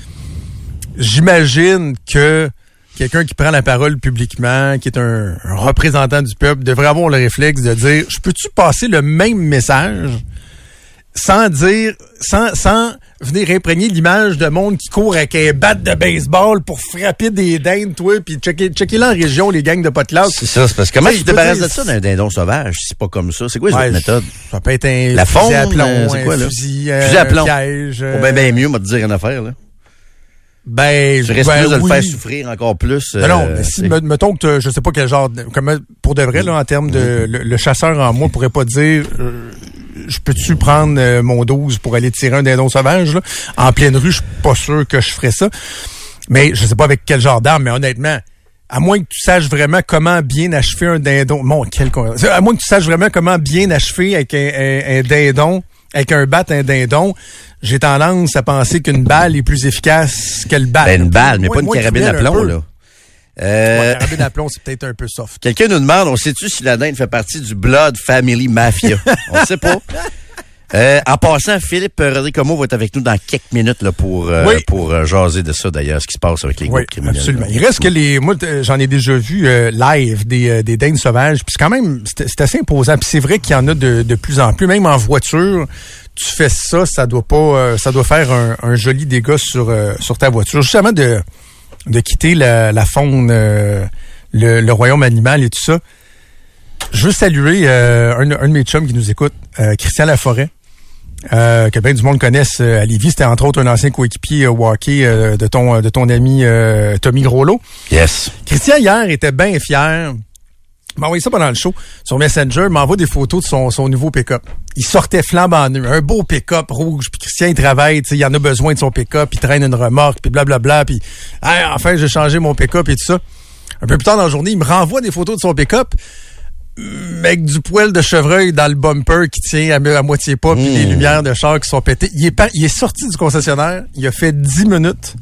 j'imagine que quelqu'un qui prend la parole publiquement, qui est un, un représentant du peuple, devrait avoir le réflexe de dire, je peux-tu passer le même message sans dire, sans, sans venir imprégner l'image de monde qui court avec un bat de baseball pour frapper des dindes, toi, puis checker, checker là en région les gangs de potlatch. C'est ça, c'est parce que comment Tu te débarrasses de ça d'un dindon sauvage? C'est pas comme ça? C'est quoi autres méthodes? Ça peut être un La fusil à plomb, euh, c'est quoi, un là? fusil, euh, Fusil à plomb. piège. Ou bien, ben mieux, moi, te dire une affaire, là. Ben, Tu risques ben plus de le faire souffrir encore plus. Non, non, mais si, c'est- me- mettons que je sais pas quel genre, de, comment, pour de vrai, là, en termes de, le, le chasseur en moi pourrait pas dire, euh, je peux-tu prendre euh, mon 12 pour aller tirer un dindon sauvage, là? En pleine rue, je suis pas sûr que je ferais ça. Mais je sais pas avec quel genre d'arme, mais honnêtement, à moins que tu saches vraiment comment bien achever un dindon, mon, quel con- à moins que tu saches vraiment comment bien achever avec un, un- un dindon, avec un bat, un dindon, j'ai tendance à penser qu'une balle est plus efficace que le bat. Ben, une balle, mais pas une carabine à un plomb, Ouais, Euh, carabine à plomb, c'est peut-être un peu soft. Quelqu'un nous demande, on sait-tu si la dinde fait partie du Blood Family Mafia? on sait pas. Euh, en passant, Philippe Rodricomo va être avec nous dans quelques minutes là, pour, euh, Oui. pour euh, jaser de ça, d'ailleurs, ce qui se passe avec les Oui, groupes criminels. absolument. Il reste que les, moi, j'en ai déjà vu euh, live des, euh, des dindes sauvages, puis c'est quand même, c'est c'est assez imposant. Puis c'est vrai qu'il y en a de, de plus en plus, même en voiture. Tu fais ça, ça doit pas, euh, ça doit faire un, un joli dégât sur euh, sur ta voiture. Justement de de quitter la, la faune, euh, le, le royaume animal et tout ça. Je veux saluer euh, un, un de mes chums qui nous écoute, euh, Christian Laforêt. Euh, que bien du monde connaisse euh, à Lévis. C'était entre autres un ancien coéquipier euh, euh, de ton de ton ami euh, Tommy Groslo. Yes. Christian hier était bien fier. Envoyé ça pendant le show sur Messenger, m'envoie des photos de son, son nouveau pick-up. Il sortait flambant nu, un beau pick-up rouge, puis Christian il travaille, tu sais, il en a besoin de son pick-up, il traîne une remorque, puis blablabla, puis Hey, enfin j'ai changé mon pick-up et tout ça. Un peu plus tard dans la journée, il me renvoie des photos de son pick-up avec du poil de chevreuil dans le bumper qui tient à, à moitié pas, puis Mmh. les lumières de char qui sont pétées. Il est, pas, il est sorti du concessionnaire, il a fait 10 minutes,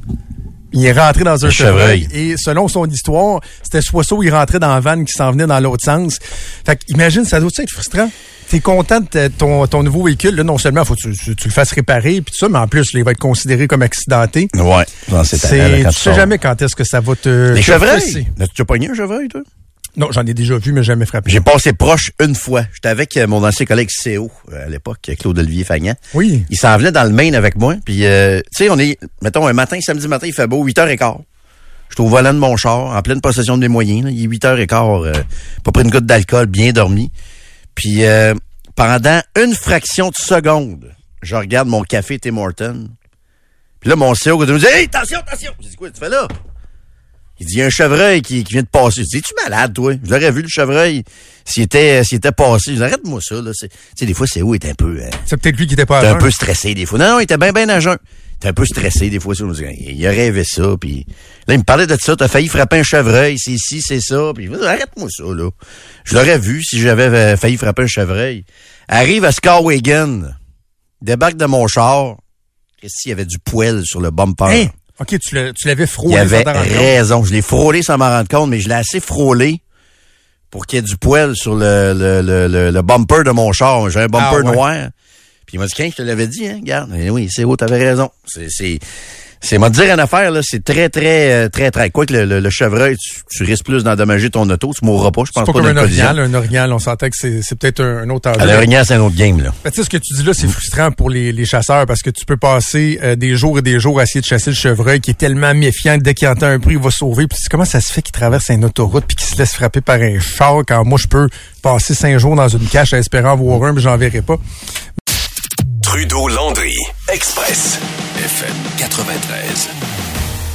il est rentré dans un chevreuil. Et selon son histoire, c'était soit ça ou il rentrait dans la vanne qui s'en venait dans l'autre sens. Fait imagine, ça doit être frustrant. T'es content de ton, ton nouveau véhicule, là, non seulement faut que tu, tu- tu le fasses réparer, puis tout ça, mais en plus, il va être considéré comme accidenté. Ouais. Non, c'est tu sais jamais quand est-ce que ça va te... Les chevreuils? As-tu pogné un chevreuil, toi? Non, j'en ai déjà vu, mais jamais frappé. J'ai passé proche une fois. J'étais avec euh, mon ancien collègue CO euh, à l'époque, Claude-Olivier Fagnan. Oui. Il s'en venait dans le Maine avec moi. Puis, euh, tu sais, on est, mettons, un matin, samedi matin, il fait beau, 8h15. Je suis au volant de mon char, en pleine possession de mes moyens. là. Il est 8h15, euh, pas pris une goutte d'alcool, bien dormi. Puis, euh, pendant une fraction de seconde, je regarde mon café Tim Horton. Puis là, mon CO me dit Hey, attention, attention! J'ai dit, quoi, tu fais là? Il dit, il y a un chevreuil qui, qui vient de passer. Je dis, es-tu malade, toi? Je l'aurais vu, le chevreuil, s'il était, s'il était passé. Je dis, arrête-moi ça, là. C'est- Tu sais, des fois, c'est où? Est un peu, euh, C'est peut-être lui qui était pas à un peu stressé des fois. Non, non, il était bien, bien à jeun. Il était un peu stressé des fois. ça. Me Il a rêvé ça, puis là, il me parlait de ça. T'as failli frapper un chevreuil, c'est ici, c'est ça. Puis arrête-moi ça, là. Je l'aurais vu si j'avais euh, failli frapper un chevreuil. Arrive à Skowhegan, débarque de mon char. Qu'est-ce qu'il y avait du poêle sur le bumper? Hein? OK, tu l'avais frôlé. Il avait sans raison. Je l'ai frôlé sans m'en rendre compte, mais je l'ai assez frôlé pour qu'il y ait du poêle sur le, le, le, le, bumper de mon char. J'ai un bumper Ah ouais. noir. Puis il m'a dit, que je te l'avais dit, hein? Regarde. Oui, c'est où, t'avais raison. C'est, c'est, c'est, m'a dire une affaire, là, c'est très, très, euh, très, très. Quoi que le, le, le chevreuil, tu, tu risques plus d'endommager ton auto, tu mourras pas, je C'est pense pas pas, comme un orignal. Un orignal, on s'entend que c'est c'est peut-être un, autre À enjeu. l'orignal, c'est un autre game, là. Ben, tu sais, ce que tu dis là, c'est frustrant pour les, les chasseurs parce que tu peux passer euh, des jours et des jours à essayer de chasser le chevreuil qui est tellement méfiant que dès qu'il entend un bruit, il va sauver. Puis comment ça se fait qu'il traverse une autoroute puis qu'il se laisse frapper par un char quand moi je peux passer cinq jours dans une cache en espérant en voir un, mais j'en verrai pas. Trudeau Landry, Express, FM 93.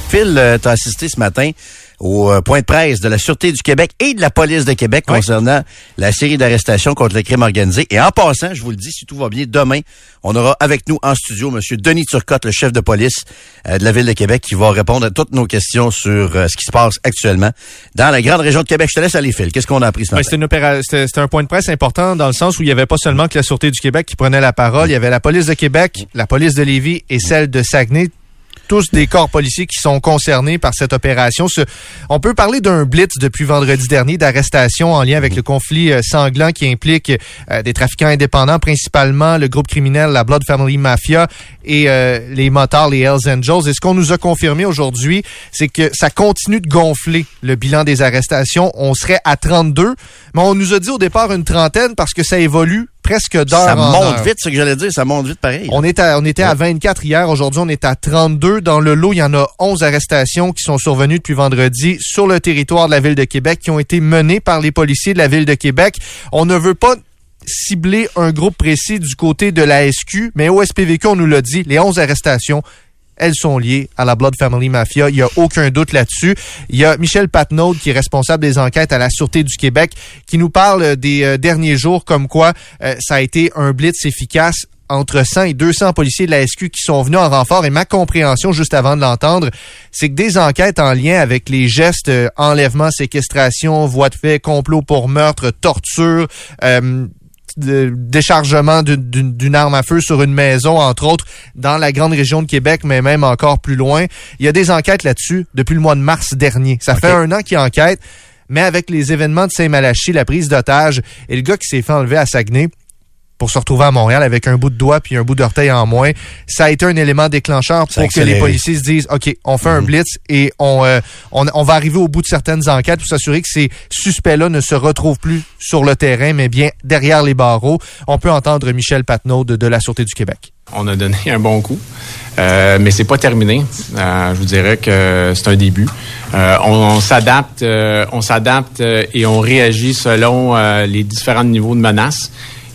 Phil, euh, t'as assisté ce matin au euh, point de presse de la Sûreté du Québec et de la Police de Québec concernant la série d'arrestations contre le crime organisé. Et en passant, je vous le dis, si tout va bien, demain, on aura avec nous en studio M. Denis Turcotte, le chef de police euh, de la Ville de Québec, qui va répondre à toutes nos questions sur euh, ce qui se passe actuellement dans la grande région de Québec. Je te laisse aller, Phil. Qu'est-ce qu'on a appris ce Ben, matin? c'était, un point de presse important dans le sens où il n'y avait pas seulement que la Sûreté du Québec qui prenait la parole, il y avait la police de Québec, la police de Lévis et celle de Saguenay. Tous des corps policiers qui sont concernés par cette opération. On peut parler d'un blitz depuis vendredi dernier d'arrestation en lien avec le conflit euh, sanglant qui implique euh, des trafiquants indépendants, principalement le groupe criminel, la Blood Family Mafia et euh, les motards, les Hells Angels. Et ce qu'on nous a confirmé aujourd'hui, c'est que ça continue de gonfler le bilan des arrestations. On serait à 32, mais on nous a dit au départ une trentaine parce que ça évolue presque d'heure Ça en monte heure. vite, ce que j'allais dire. Ça monte vite pareil. On, est à, on était à 24 hier. Aujourd'hui, on est à 32. Dans le lot, il y en a 11 arrestations qui sont survenues depuis vendredi sur le territoire de la Ville de Québec qui ont été menées par les policiers de la Ville de Québec. On ne veut pas cibler un groupe précis du côté de la SQ, mais au SPVQ, on nous l'a dit, les 11 arrestations, elles sont liées à la Blood Family Mafia. Il n'y a aucun doute là-dessus. Il y a Michel Patnaud, qui est responsable des enquêtes à la Sûreté du Québec, qui nous parle des euh, derniers jours comme quoi euh, ça a été un blitz efficace entre 100 et 200 policiers de la SQ qui sont venus en renfort. Et ma compréhension, juste avant de l'entendre, c'est que des enquêtes en lien avec les gestes euh, enlèvement, séquestration, de fait, complot pour meurtre, torture, euh, de déchargement d'une- arme à feu sur une maison, entre autres, dans la grande région de Québec, mais même encore plus loin. Il y a des enquêtes là-dessus depuis le mois de mars dernier. Ça fait un an qu'ils enquêtent, mais avec les événements de Saint-Malachie, la prise d'otage et le gars qui s'est fait enlever à Saguenay, pour se retrouver à Montréal avec un bout de doigt puis un bout d'orteil en moins. Ça a été un élément déclencheur pour que les policiers se disent, OK, on fait un blitz et on, euh, on, on va arriver au bout de certaines enquêtes pour s'assurer que ces suspects-là ne se retrouvent plus sur le terrain, mais bien derrière les barreaux. On peut entendre Michel Patnaud de, de la Sûreté du Québec. On a donné un bon coup, euh, mais c'est pas terminé. Euh, je vous dirais que c'est un début. Euh, on, s'adapte, euh, on s'adapte euh, et on réagit selon euh, les différents niveaux de menaces.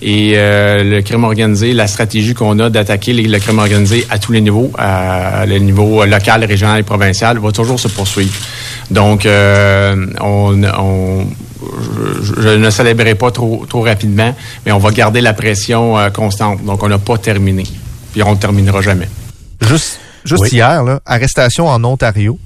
Et euh, le crime organisé, la stratégie qu'on a d'attaquer le crime organisé à tous les niveaux, à le niveau local, régional et provincial, va toujours se poursuivre. Donc, euh, on, on- je, je ne célébrerai pas trop, trop rapidement, mais on va garder la pression euh, constante. Donc, on n'a pas terminé. Puis on ne terminera jamais. Juste, juste Oui. hier, là, arrestation en Ontario,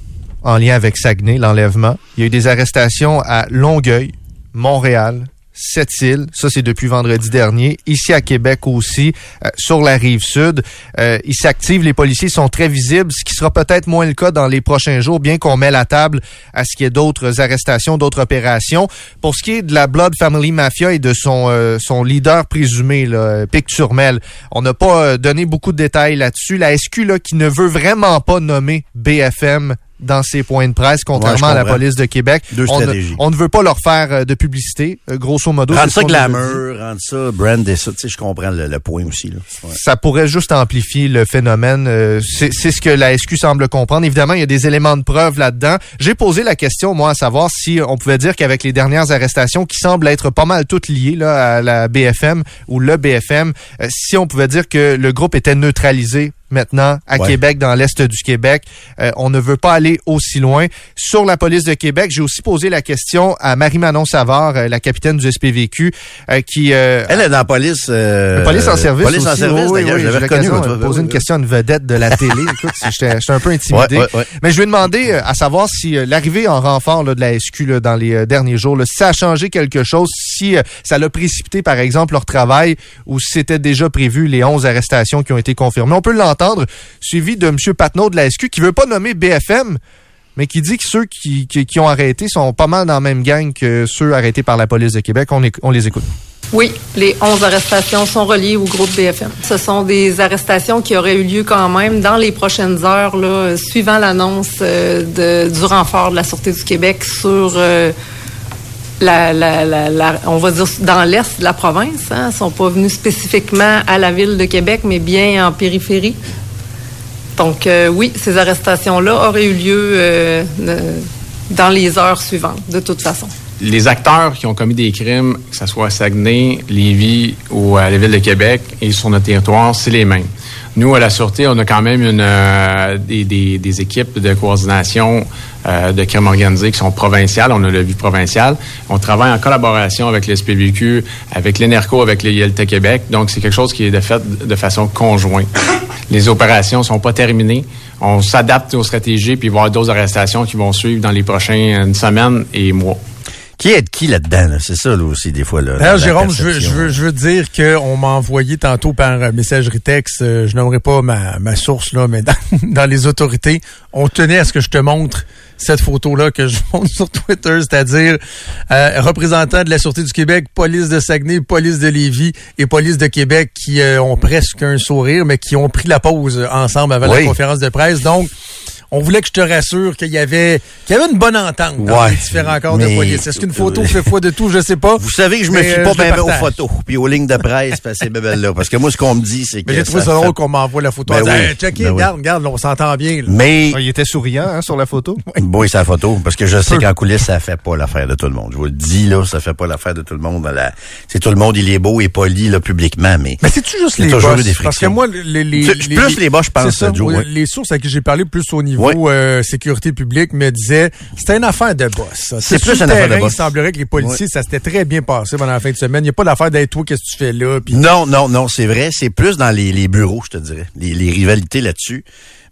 en lien avec Saguenay, l'enlèvement. Il y a eu des arrestations à Longueuil, Montréal, Sept-Îles. Ça, c'est depuis vendredi dernier. Ici à Québec aussi, euh, sur la rive sud. Euh, ils s'activent, les policiers sont très visibles, ce qui sera peut-être moins le cas dans les prochains jours, bien qu'on met la table à ce qu'il y ait d'autres arrestations, d'autres opérations. Pour ce qui est de la Blood Family Mafia et de son, euh, son leader présumé, là, Turmel, on n'a pas euh, donné beaucoup de détails là-dessus. La SQ, là, qui ne veut vraiment pas nommer BFM dans ses points de presse, contrairement Ouais, à la police de Québec. Deux on, stratégies. on ne veut pas leur faire euh, de publicité, euh, grosso modo. Rendre ça glamour, rendre ça brand et ça. Tu sais, je comprends le, le point aussi. Là. Ouais. ça pourrait juste amplifier le phénomène. Euh, c'est c'est ce que la SQ semble comprendre. Évidemment, il y a des éléments de preuve là-dedans. J'ai posé la question, moi, à savoir si on pouvait dire qu'avec les dernières arrestations, qui semblent être pas mal toutes liées là, à la BFM ou le BFM, euh, si on pouvait dire que le groupe était neutralisé maintenant à Ouais. Québec, dans l'est du Québec. Euh, on ne veut pas aller aussi loin. Sur la police de Québec, j'ai aussi posé la question à Marie-Manon Savard, euh, la capitaine du SPVQ, euh, qui... euh, Elle est dans la police. Euh, police en service Police en aussi, service, oui, d'ailleurs. oui, je l'avais j'ai reconnu. poser une oui. question à une vedette de la télé. Écoute, j'étais j'étais un peu intimidé. Ouais, ouais, ouais. Mais je lui ai demandé euh, à savoir si euh, l'arrivée en renfort là, de la SQ là, dans les derniers jours, là, si ça a changé quelque chose, si euh, ça l'a précipité, par exemple, leur travail, ou si c'était déjà prévu les 11 arrestations qui ont été confirmées. On peut l'entendre, suivi de M. Patnaud de la SQ, qui veut pas nommer BFM, mais qui dit que ceux qui, qui, ont arrêté sont pas mal dans la même gang que ceux arrêtés par la police de Québec. On, on les écoute. Oui, les 11 arrestations sont reliées au groupe BFM. Ce sont des arrestations qui auraient eu lieu quand même dans les prochaines heures, suivant l'annonce euh, du renfort de la Sûreté du Québec sur euh, on va dire dans l'est de la province. Hein, sont pas venus spécifiquement à la ville de Québec, mais bien en périphérie. Donc euh, oui, ces arrestations-là auraient eu lieu euh, dans les heures suivantes, de toute façon. Les acteurs qui ont commis des crimes, que ce soit à Saguenay, Lévis ou à la ville de Québec et sur notre territoire, c'est les mêmes. Nous, à la Sûreté, on a quand même une, euh, des, équipes de coordination euh, de crimes organisés qui sont provinciales. On a le vue provinciale. On travaille en collaboration avec le SPVQ, avec l'ENERCO, avec l'ILT Québec. Donc, c'est quelque chose qui est de fait de façon conjointe. Les opérations sont pas terminées. On s'adapte aux stratégies, puis il va y avoir d'autres arrestations qui vont suivre dans les prochaines semaines et mois. Qui est de qui là-dedans? là? C'est ça, là, aussi, des fois. Là, D'ailleurs, Jérôme, je veux, je, veux, je veux dire qu'on m'a envoyé tantôt par euh, messagerie texte, euh, je n'aimerais pas ma, ma source, là, mais dans, dans les autorités, on tenait à ce que je te montre cette photo-là que je montre sur Twitter, c'est-à-dire euh, représentants de la Sûreté du Québec, police de Saguenay, police de Lévis et police de Québec qui euh, ont presque un sourire, mais qui ont pris la pause ensemble avant Oui. la conférence de presse. Donc, on voulait que je te rassure qu'il y avait, qu'il y avait une bonne entente dans Ouais, les différents corps de police. Est-ce qu'une photo fait foi de tout? Je sais pas. Vous savez que je me fie euh, pas le bien ben aux photos puis aux lignes de presse puis à ces bébelles-là. Parce que moi, ce qu'on me dit, c'est que. Mais j'ai trouvé ça drôle qu'on m'envoie la photo. Ben en disant, oui, Hey, checkez, ben oui. regarde, regarde, on s'entend bien. là. Mais, Ah, Il était souriant hein, sur la photo. oui, c'est la photo. Parce que je sais qu'en coulisses, ça fait pas l'affaire de tout le monde. Je vous le dis, là, ça fait pas l'affaire de tout le monde. La... C'est tout le monde, il est beau et poli, là, publiquement, mais. Mais c'est-tu juste les boss? des Parce que frictions. moi, les, plus les boss, je pense. Les sources à qui j'ai parlé plus au niveau euh, sécurité publique me disaient c'était une affaire de boss. C'est plus une affaire de boss. Il semblerait que les policiers, ça s'était très bien passé pendant la fin de semaine. Il n'y a pas d'affaire d'être toi, qu'est-ce que tu fais là? Non, non, non, c'est vrai. C'est plus dans les, les bureaux, je te dirais. Les, les rivalités là-dessus.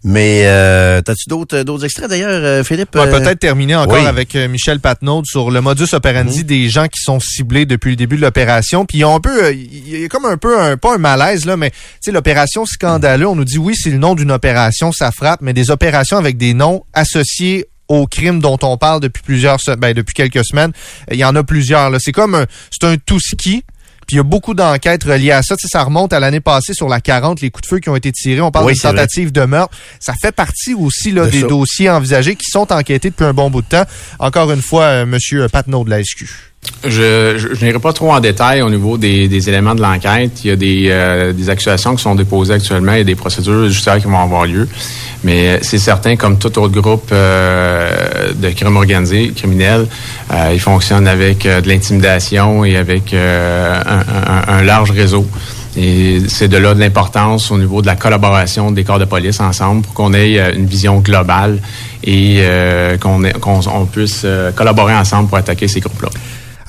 Mais euh, t'as-tu d'autres d'autres extraits d'ailleurs, euh, Philippe? Ouais, Euh, Peut-être terminer encore oui. avec euh, Michel Patnaud sur le modus operandi Mhm. des gens qui sont ciblés depuis le début de l'opération. Puis ils ont un peu, euh, il y a comme un peu, un, pas un malaise là, mais tu sais l'opération scandaleux. On nous dit oui, c'est le nom d'une opération, ça frappe, mais des opérations avec des noms associés au crime dont on parle depuis plusieurs, ben, depuis quelques semaines. Euh, Il y en a plusieurs. là. C'est comme, un- c'est un tout ski. Puis il y a beaucoup d'enquêtes reliées à ça. Tu sais, ça remonte à l'année passée sur la 40, les coups de feu qui ont été tirés. On parle Oui, de c'est vrai. tentative de meurtre. Ça fait partie aussi là, De des ça. dossiers envisagés qui sont enquêtés depuis un bon bout de temps. Encore une fois, euh, Monsieur Patnaud de la SQ. Je, je, je n'irai pas trop en détail au niveau des, des éléments de l'enquête. Il y a des, euh, des accusations qui sont déposées actuellement et des procédures judiciaires qui vont avoir lieu. Mais c'est certain, comme tout autre groupe euh, de crime organisé, criminel, euh, ils fonctionnent avec euh, de l'intimidation et avec euh, un, un- un large réseau. Et c'est de là de l'importance au niveau de la collaboration des corps de police ensemble pour qu'on ait euh, une vision globale et qu'on puisse collaborer ensemble pour attaquer ces groupes-là.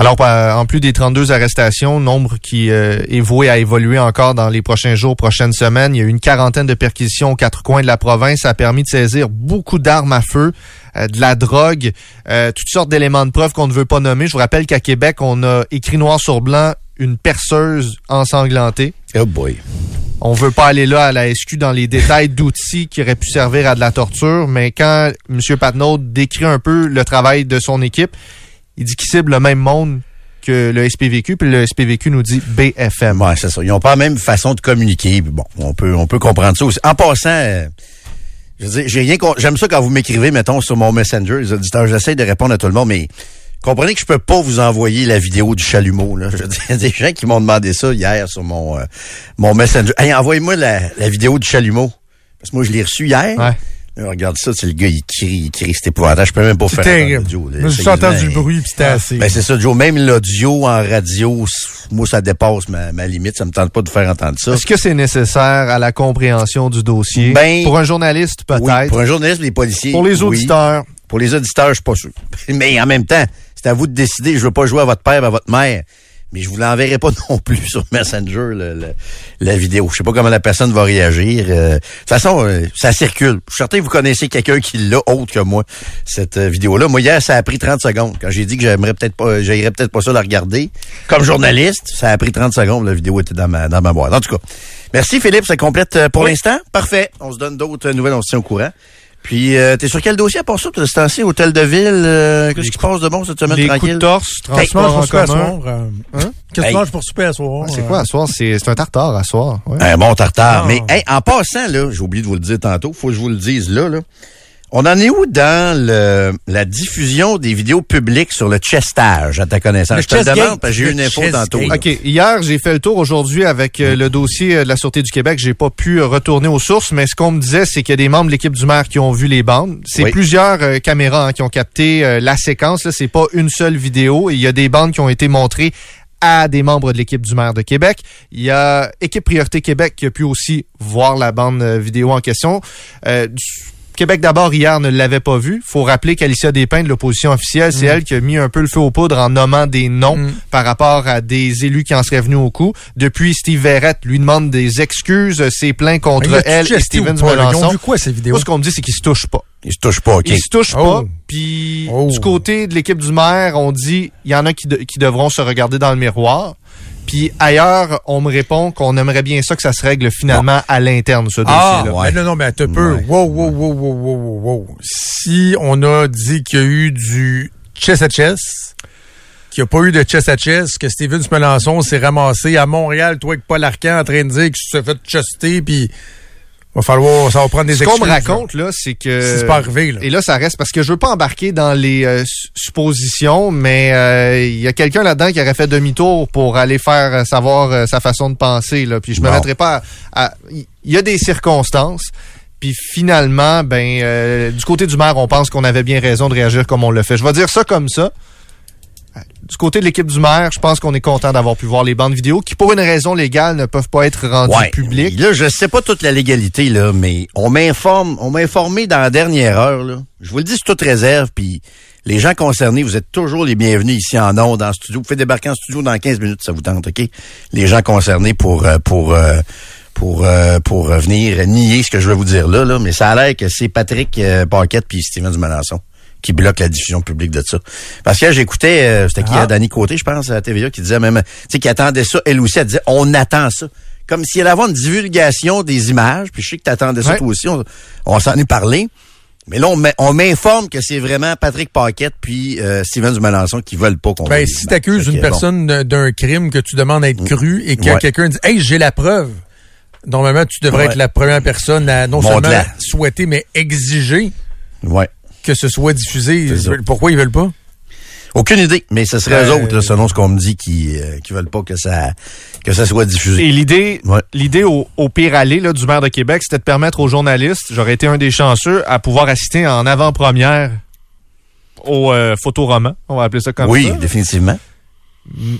Alors, en plus des 32 arrestations, nombre qui euh, est voué à évoluer encore dans les prochains jours, prochaines semaines, il y a eu une quarantaine de perquisitions aux quatre coins de la province. Ça a permis de saisir beaucoup d'armes à feu, euh, de la drogue, euh, toutes sortes d'éléments de preuve qu'on ne veut pas nommer. Je vous rappelle qu'à Québec, on a écrit noir sur blanc une perceuse ensanglantée. Oh boy. On veut pas aller là à la SQ dans les détails d'outils qui auraient pu servir à de la torture, mais quand M. Patnaud décrit un peu le travail de son équipe, il dit qu'il cible le même monde que le SPVQ, puis le SPVQ nous dit BFM. Ouais, c'est ça. Ils ont pas la même façon de communiquer. Bon, on peut, on peut comprendre ça aussi. En passant, euh, je veux dire, j'ai rien J'aime ça quand vous m'écrivez, mettons, sur mon Messenger, les auditeurs. J'essaie de répondre à tout le monde, mais comprenez que je peux pas vous envoyer la vidéo du chalumeau. Là. Je veux dire, il y a des gens qui m'ont demandé ça hier sur mon, euh, mon Messenger. Hey, envoyez-moi la, la vidéo du chalumeau. Parce que moi, je l'ai reçu hier. Ouais. Là, regarde ça, c'est le gars, il crie, il crie, c'est épouvantable. Je peux même pas faire l'audio, J'ai entendu quasiment- bruit, puis c'était assez. ben c'est ça, Joe. Même l'audio en radio, moi, ça dépasse ma, ma limite. Ça me tente pas de faire entendre ça. Est-ce que c'est nécessaire à la compréhension du dossier? Ben, pour un journaliste, Oui, peut-être. pour un journaliste, les policiers. pour les oui. auditeurs. Pour les auditeurs, je suis pas sûr. Mais en même temps, c'est à vous de décider. Je veux pas jouer à votre père, à votre mère. Mais je vous l'enverrai pas non plus sur Messenger, le- le- la vidéo. Je sais pas comment la personne va réagir. Euh, de toute façon, euh, ça circule. Je suis certain que vous connaissez quelqu'un qui l'a autre que moi, cette euh, vidéo-là. Moi, hier, ça a pris 30 secondes. Quand j'ai dit que j'aimerais peut-être pas, j'aimerais peut-être pas ça la regarder. Comme journaliste, ça a pris 30 secondes. La vidéo était dans ma, dans ma boîte. En tout cas, merci Philippe. Ça complète euh, pour l'instant. Parfait. On se donne d'autres nouvelles. On se tient au courant. Puis, euh, t'es sur quel dossier à part ça? T'as ce temps-ci, hôtel de ville? euh, Qu'est-ce qui se passe de bon cette semaine Les coups tranquille? de torse, Qu'est-ce que tu manges transport en pour souper à commun. soir? euh, Hein? Qu'est-ce que Hey. tu manges pour souper à soir? C'est euh? quoi à soir? C'est c'est un tartare à soir. ouais. Un bon tartare. Ah. Mais hey, en passant, là, j'ai oublié de vous le dire tantôt, faut que je vous le dise là, là. On en est où dans le, la diffusion des vidéos publiques sur le chestage, à ta connaissance? Le je te le demande parce que j'ai eu une info tantôt. OK. Hier, j'ai fait le tour. Aujourd'hui, avec euh, le dossier euh, de la Sûreté du Québec, j'ai pas pu euh, retourner aux sources, mais ce qu'on me disait, c'est qu'il y a des membres de l'équipe du maire qui ont vu les bandes. C'est Oui. plusieurs euh, caméras hein, qui ont capté la séquence. C'est pas une seule vidéo. Il y a des bandes qui ont été montrées à des membres de l'équipe du maire de Québec. Il y a Équipe Priorité Québec qui a pu aussi voir la bande vidéo en question. Euh, du- Québec d'abord hier ne l'avait pas vu. Faut rappeler qu'Alicia Despins de l'opposition officielle, c'est elle qui a mis un peu le feu aux poudres en nommant des noms Mm. par rapport à des élus qui en seraient venus au coup. Depuis, Steve Verrette lui demande des excuses, euh, s'est plaint contre elle et Stevens? Ils ont Melançon. vu quoi, ces vidéos? Moi, ce qu'on me dit, c'est qu'ils se touchent pas. Ils se touchent pas, OK. Ils se touchent Oh. pas. Puis Oh. du côté de l'équipe du maire, on dit il y en a qui, de- qui devront se regarder dans le miroir. Puis ailleurs, on me répond qu'on aimerait bien ça que ça se règle finalement à l'interne, ce Ah, dossier-là. ouais. mais non, non, mais un peu. Ouais. Wow, wow, wow, wow, wow, wow, wow. Si on a dit qu'il y a eu du chess à chess, qu'il n'y a pas eu de chess à chess, que Steven Melançon s'est ramassé à Montréal, toi avec Paul Arcan, en train de dire que tu t'es fait chester, puis... Va falloir, ça va prendre des Ce qu'on me raconte, là, c'est que... Si c'est pas arrivé, là. Et là, ça reste parce que je veux pas embarquer dans les euh, su- suppositions, mais euh, il y a quelqu'un là-dedans qui aurait fait demi-tour pour aller faire euh, savoir euh, sa façon de penser. Là. Puis je me Bon. mettrai pas à... Il y a des circonstances. Puis finalement, ben du côté du maire, on pense qu'on avait bien raison de réagir comme on le fait. Je vais dire ça comme ça. Du côté de l'équipe du maire, je pense qu'on est content d'avoir pu voir les bandes vidéo qui, pour une raison légale, ne peuvent pas être rendues Ouais. publiques. Là, je sais pas toute la légalité, là, mais on m'informe, on m'a informé dans la dernière heure, là. Je vous le dis sous toute réserve, puis les gens concernés, vous êtes toujours les bienvenus ici en ondes, dans le studio. Vous faites débarquer en studio dans 15 minutes, ça vous tente, OK? Les gens concernés pour, euh, pour, euh, pour, euh, pour venir nier ce que je vais vous dire là, là. Mais ça a l'air que c'est Patrick Paquette puis Steven Dumalançon qui bloquent la diffusion publique de ça. Parce que j'écoutais, euh, c'était qui, Ah. à Danny Côté, je pense, à la TVA, qui disait même, tu sais, qui attendait ça, elle aussi, elle disait, on attend ça. Comme s'il allait avoir une divulgation des images, puis je sais que tu attendais ça Ouais. toi aussi, on, on s'en est parlé. Mais là, on m'in- on m'informe que c'est vraiment Patrick Paquette puis euh, Steven Dumalançon qui veulent pas qu'on Ben, si t'accuses une bon. personne d'un- crime que tu demandes à être cru et que Ouais. quelqu'un dit Hey, j'ai la preuve. Normalement, tu devrais Ouais. être la première personne à non seulement souhaiter, mais exiger Ouais. Que ce soit diffusé. Pourquoi ils veulent pas? Aucune idée, mais ce serait eux Euh, autres, là, selon ce qu'on me dit, qui, euh, qui veulent pas que ça, que ça soit diffusé. Et l'idée, Ouais. l'idée au, au pire aller là, du maire de Québec, c'était de permettre aux journalistes, j'aurais été un des chanceux, à pouvoir assister en avant-première au euh, photoroman, on va appeler ça comme oui, ça. définitivement.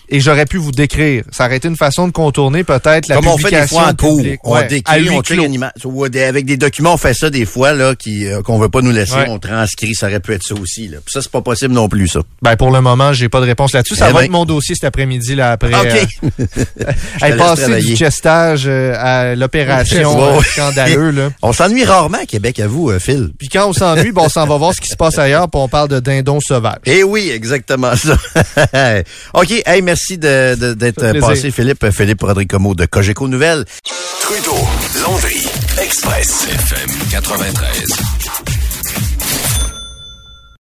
Et j'aurais pu vous décrire. Ça aurait été une façon de contourner peut-être la Comme on fait des fois en cours, on décrit, on avec des documents, on fait ça des fois là, qui euh, qu'on veut pas nous laisser, Ouais. on transcrit, ça aurait pu être ça aussi. Là. Puis ça, c'est pas possible non plus, ça. Ben pour le moment, j'ai pas de réponse là-dessus. Ça Eh va ben. être mon dossier cet après-midi là après. OK. euh, passer du chestage euh, à l'opération euh, scandaleux là. on s'ennuie rarement à Québec, à vous, Phil. Puis quand on s'ennuie, ben, on s'en va voir ce qui se passe ailleurs, puis on parle de dindon sauvage. Eh oui, exactement ça. OK, hey, merci de- de- d'être euh, passé, Philippe. Philippe Rodricomo de Cogeco Nouvelles. Trudeau, Landry, Express, FM 93.